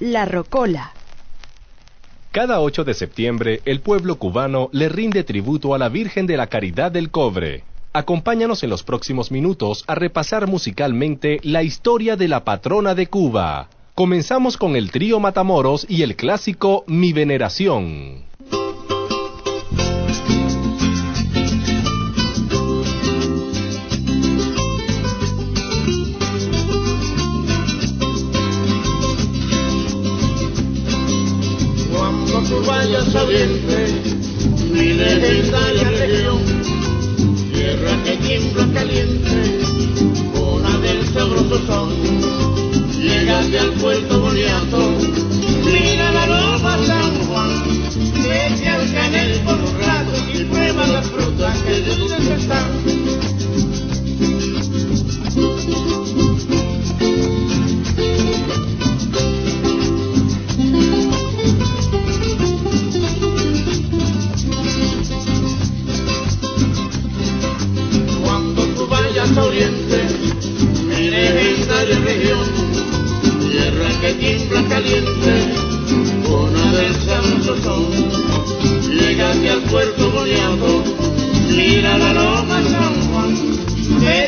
La Rocola. Cada 8 de septiembre, el pueblo cubano le rinde tributo a la Virgen de la Caridad del Cobre. Acompáñanos en los próximos minutos a repasar musicalmente la historia de la patrona de Cuba. Comenzamos con el trío Matamoros y el clásico Mi Veneración. Que tiembla caliente, una del sabroso son, llegaste al puerto boniato, mira la loma San Juan, vete al canel por un rato y prueba las frutas que dulces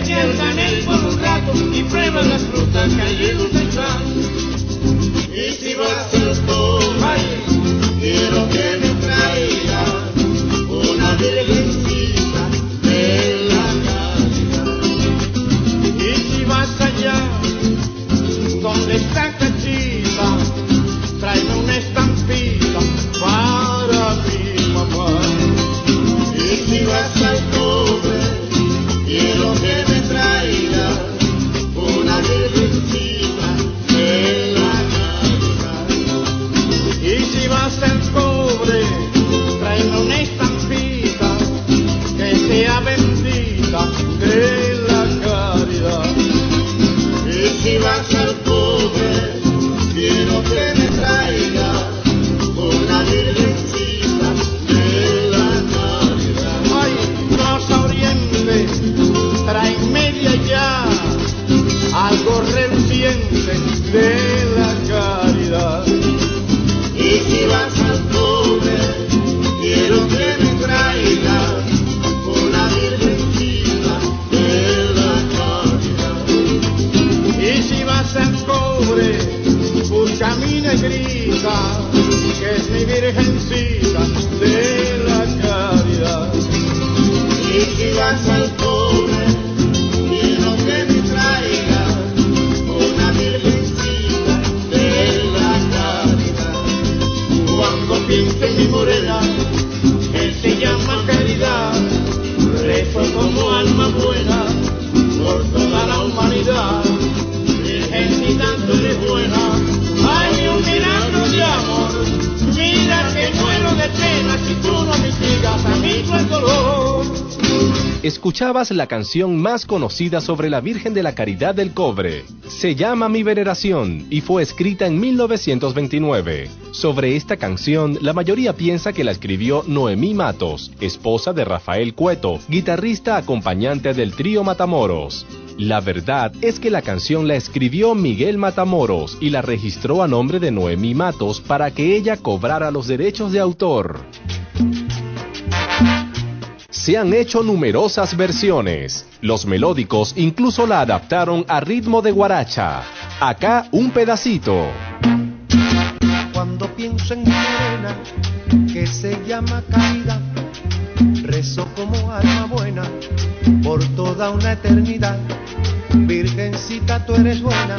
al canel por un rato y prueba las frutas que Escuchabas la canción más conocida sobre la Virgen de la Caridad del Cobre. Se llama Mi Veneración y fue escrita en 1929. Sobre esta canción, la mayoría piensa que la escribió Noemí Matos, esposa de Rafael Cueto, guitarrista acompañante del trío Matamoros. La verdad es que la canción la escribió Miguel Matamoros y la registró a nombre de Noemí Matos para que ella cobrara los derechos de autor. Se han hecho numerosas versiones. Los melódicos incluso la adaptaron a ritmo de guaracha. Acá un pedacito. Cuando pienso en mi morena, que se llama caridad, rezo como alma buena por toda una eternidad. Virgencita, tú eres buena,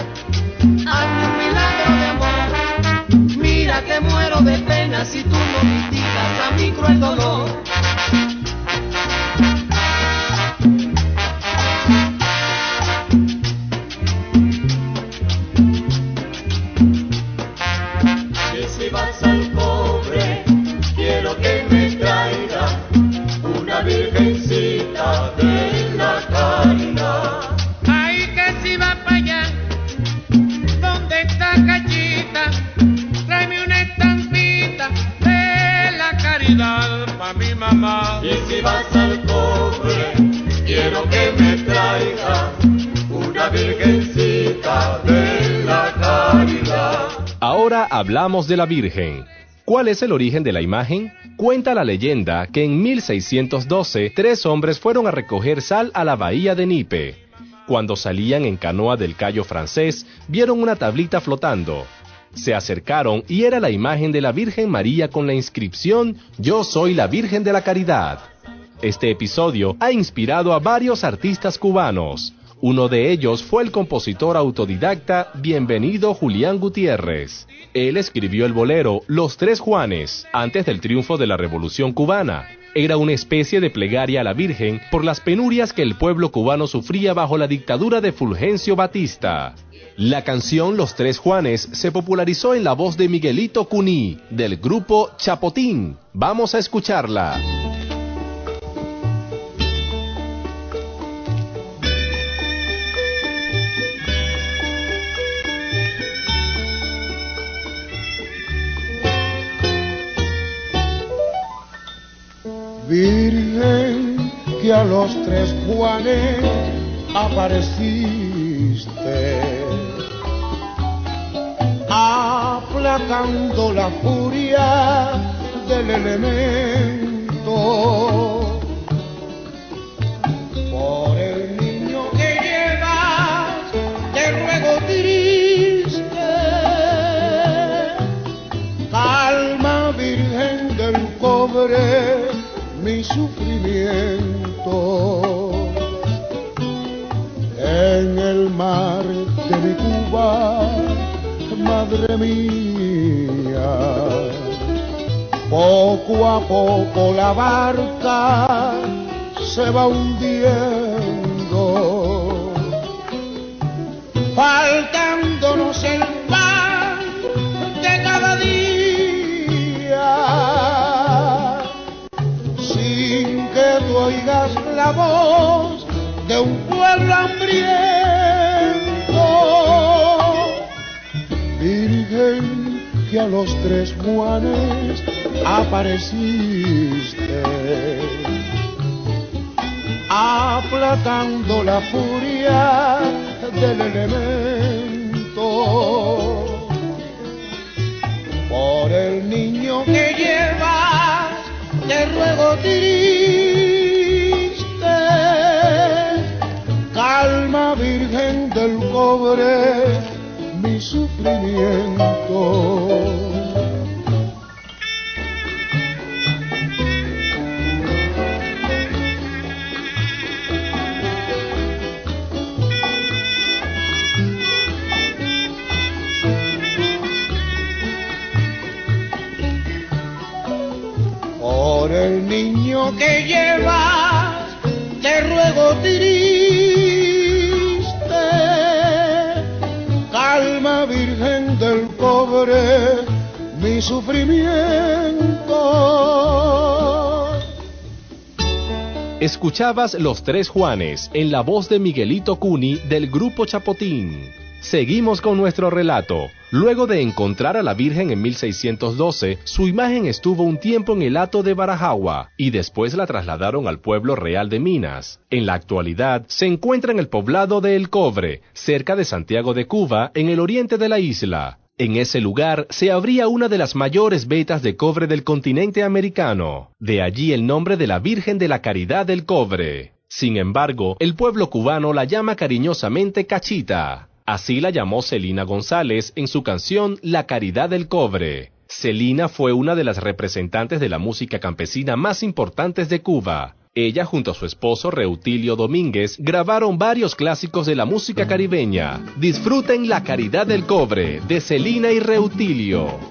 Hazme un milagro de amor. Mira que muero de pena si tú no mitigas a mi cruel dolor. Y hablamos de la Virgen. ¿Cuál es el origen de la imagen? Cuenta la leyenda que en 1612 tres hombres fueron a recoger sal a la bahía de Nipe. Cuando salían en canoa del Cayo francés, vieron una tablita flotando. Se acercaron y era la imagen de la Virgen María con la inscripción Yo soy la Virgen de la Caridad. Este episodio ha inspirado a varios artistas cubanos. Uno de ellos fue el compositor autodidacta Bienvenido Julián Gutiérrez. Él escribió el bolero Los Tres Juanes antes del triunfo de la Revolución cubana. Era una especie de plegaria a la Virgen por las penurias que el pueblo cubano sufría bajo la dictadura de Fulgencio Batista. La canción Los Tres Juanes se popularizó en la voz de Miguelito Cuní, del grupo Chapotín. Vamos a escucharla. Virgen, que a los tres Juanes apareciste, aplacando la furia del elemento. Por el niño que llevas, te ruego triste, calma Virgen del cobre mi sufrimiento en el mar de mi Cuba, madre mía. Poco a poco la barca se va hundiendo, faltándonos el oigas la voz de un pueblo hambriento. Virgen que a los tres Juanes apareciste, aplacando la furia del elemento por el niño que llevas, te ruego triste, del cobre mi sufrimiento. Por el niño que llevas, te ruego triste, mi sufrimiento. Escuchabas Los Tres Juanes en la voz de Miguelito Cuni del grupo Chapotín. Seguimos con nuestro relato. Luego de encontrar a la Virgen en 1612, su imagen estuvo un tiempo en el hato de Barajagua y después la trasladaron al pueblo real de Minas. En la actualidad se encuentra en el poblado de El Cobre, cerca de Santiago de Cuba, en el oriente de la isla. En ese lugar se abría una de las mayores vetas de cobre del continente americano. De allí el nombre de la Virgen de la Caridad del Cobre. Sin embargo, el pueblo cubano la llama cariñosamente Cachita. Así la llamó Celina González en su canción La Caridad del Cobre. Celina fue una de las representantes de la música campesina más importantes de Cuba. Ella junto a su esposo Reutilio Domínguez grabaron varios clásicos de la música caribeña. Disfruten La Caridad del Cobre de Celina y Reutilio.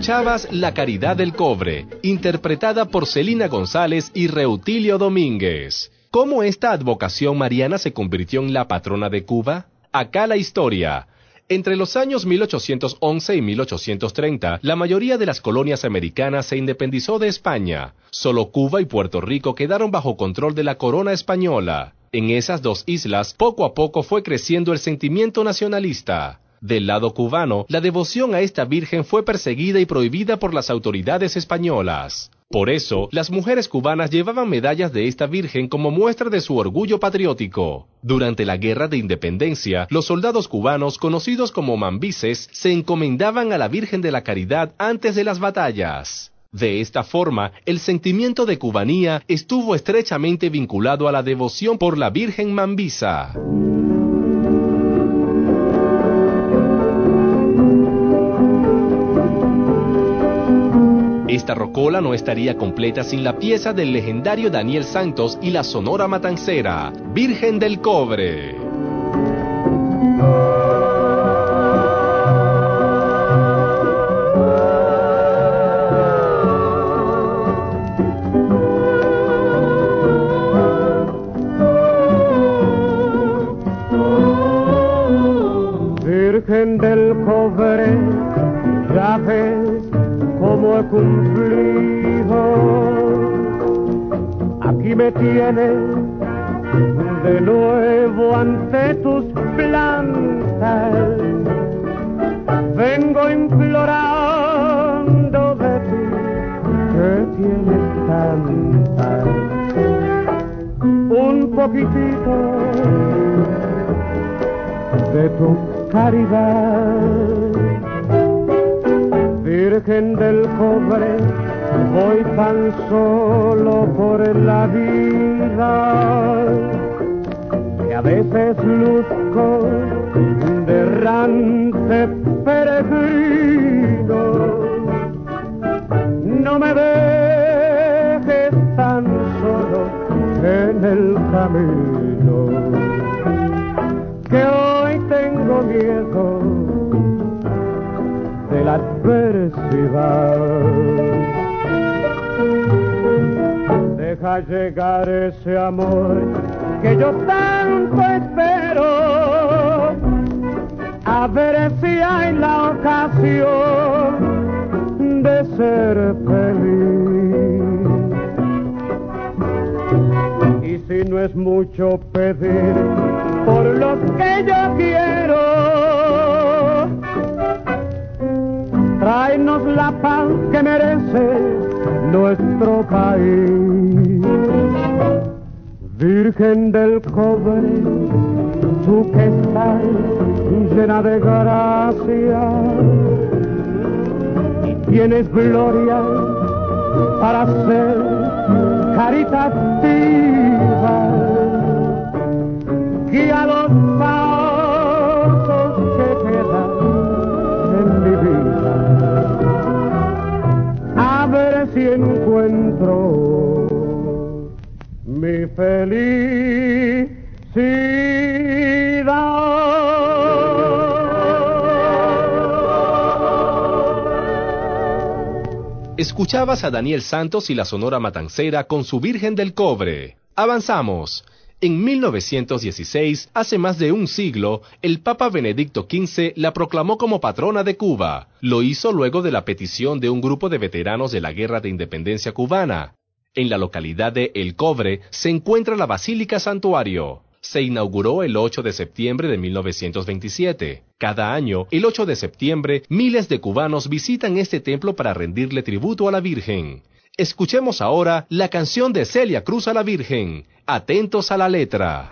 Escuchabas La Caridad del Cobre, interpretada por Celina González y Reutilio Domínguez. ¿Cómo esta advocación mariana se convirtió en la patrona de Cuba? Acá la historia. Entre los años 1811 y 1830, la mayoría de las colonias americanas se independizó de España. Solo Cuba y Puerto Rico quedaron bajo control de la corona española. En esas dos islas, poco a poco fue creciendo el sentimiento nacionalista. Del lado cubano, la devoción a esta Virgen fue perseguida y prohibida por las autoridades españolas. Por eso, las mujeres cubanas llevaban medallas de esta Virgen como muestra de su orgullo patriótico. Durante la Guerra de Independencia, los soldados cubanos, conocidos como mambises, se encomendaban a la Virgen de la Caridad antes de las batallas. De esta forma, el sentimiento de cubanía estuvo estrechamente vinculado a la devoción por la Virgen Mambisa. Esta rocola no estaría completa sin la pieza del legendario Daniel Santos y la Sonora Matancera, Virgen del Cobre. Tus plantas. Vengo implorando de ti que tienes tantas. Un poquitito de tu caridad. Virgen del cobre, voy tan solo por la vida a veces luzco de errante peregrino. No me dejes tan solo en el camino que hoy tengo miedo de la adversidad. Deja llegar ese amor que yo tanto espero, a ver si hay la ocasión de ser feliz. Y si no es mucho pedir por los que yo quiero, tráenos la paz que merece nuestro país. Virgen del cobre, tú que estás llena de gracia y tienes gloria para ser caritativa. Felicidad. Escuchabas a Daniel Santos y la Sonora Matancera con su Virgen del Cobre. Avanzamos. En 1916, hace más de un siglo, el Papa Benedicto XV la proclamó como patrona de Cuba. Lo hizo luego de la petición de un grupo de veteranos de la Guerra de Independencia cubana. En la localidad de El Cobre se encuentra la Basílica Santuario. Se inauguró el 8 de septiembre de 1927. Cada año, el 8 de septiembre, miles de cubanos visitan este templo para rendirle tributo a la Virgen. Escuchemos ahora la canción de Celia Cruz a la Virgen. Atentos a la letra.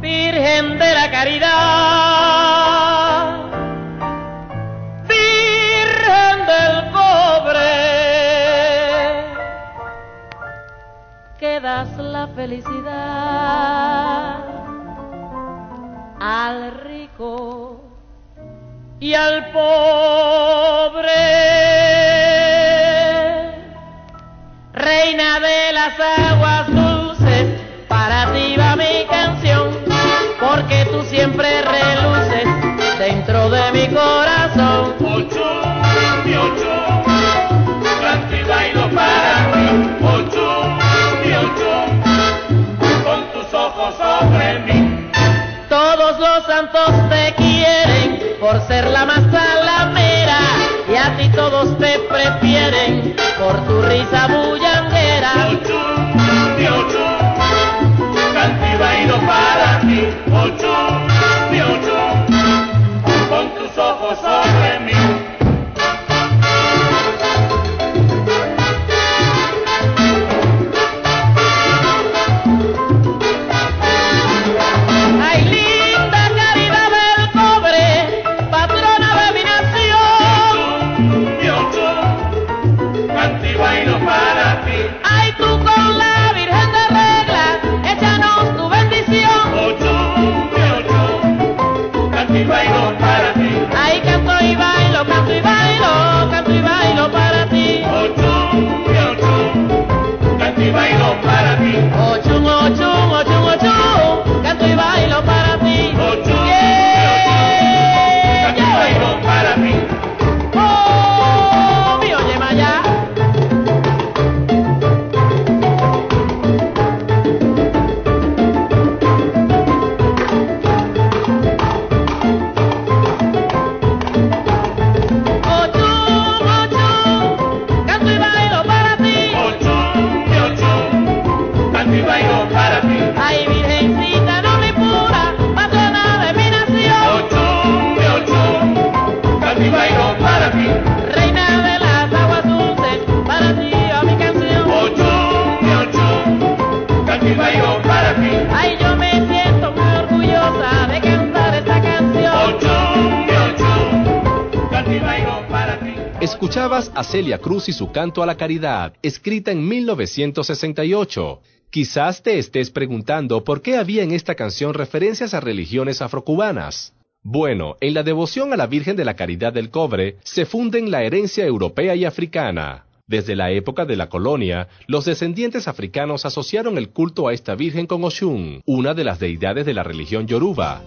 Virgen de la Caridad, felicidad al rico y al pobre. Reina de las aguas dulces, para ti va mi canción. mí. Todos te prefieren. Por tu risa Escuchabas a Celia Cruz y su canto a la caridad, escrita en 1968. Quizás te estés preguntando por qué había en esta canción referencias a religiones afrocubanas. Bueno, en la devoción a la Virgen de la Caridad del Cobre se funden la herencia europea y africana. Desde la época de la colonia, los descendientes africanos asociaron el culto a esta Virgen con Oshun, una de las deidades de la religión yoruba.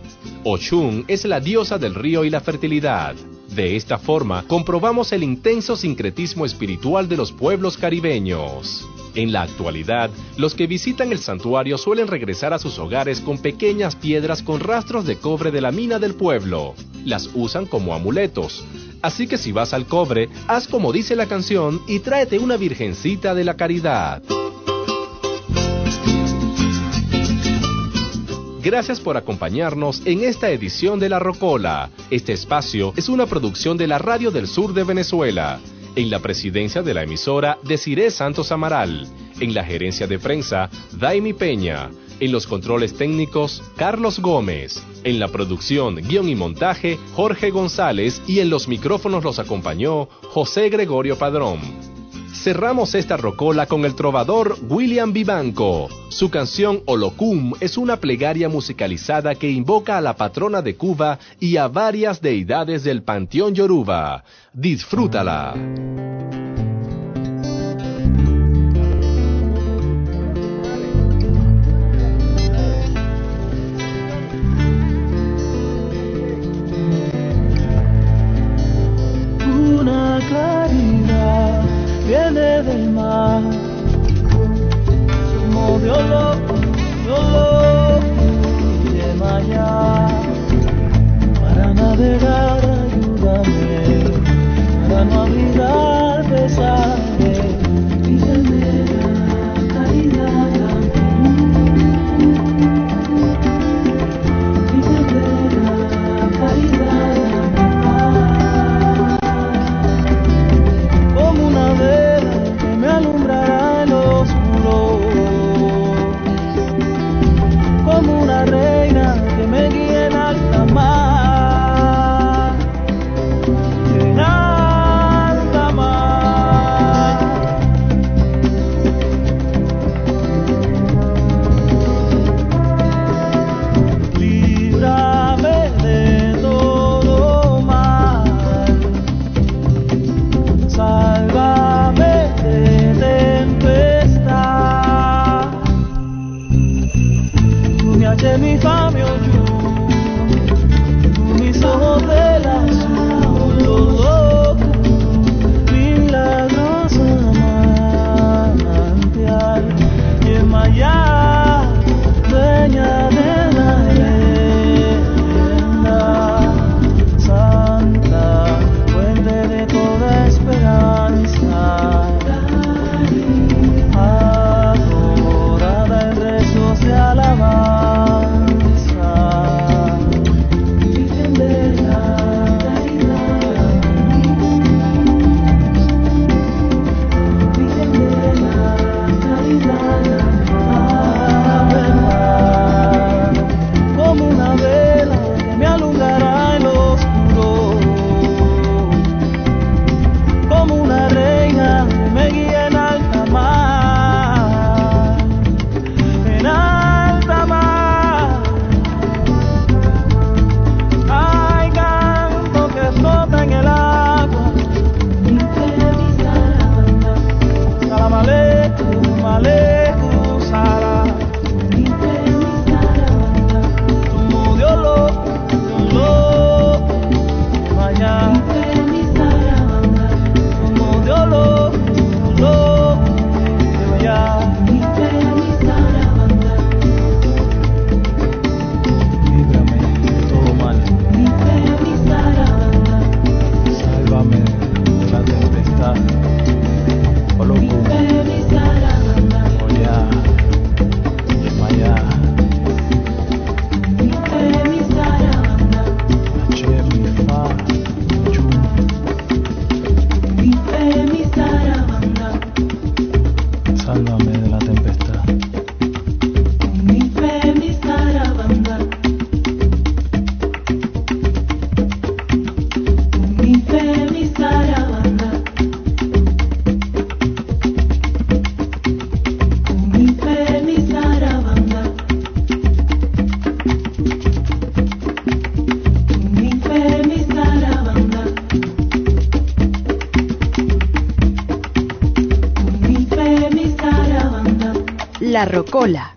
Oshun es la diosa del río y la fertilidad. De esta forma, comprobamos el intenso sincretismo espiritual de los pueblos caribeños. En la actualidad, los que visitan el santuario suelen regresar a sus hogares con pequeñas piedras con rastros de cobre de la mina del pueblo. Las usan como amuletos. Así que si vas al cobre, haz como dice la canción y tráete una virgencita de la caridad. Gracias por acompañarnos en esta edición de La Rocola. Este espacio es una producción de la Radio del Sur de Venezuela. En la presidencia de la emisora, Desiree Santos Amaral. En la gerencia de prensa, Daimi Peña. En los controles técnicos, Carlos Gómez. En la producción, guion y montaje, Jorge González. Y en los micrófonos los acompañó José Gregorio Padrón. Cerramos esta rocola con el trovador William Vivanco. Su canción Olocum es una plegaria musicalizada que invoca a la patrona de Cuba y a varias deidades del panteón yoruba. Disfrútala. La Rocola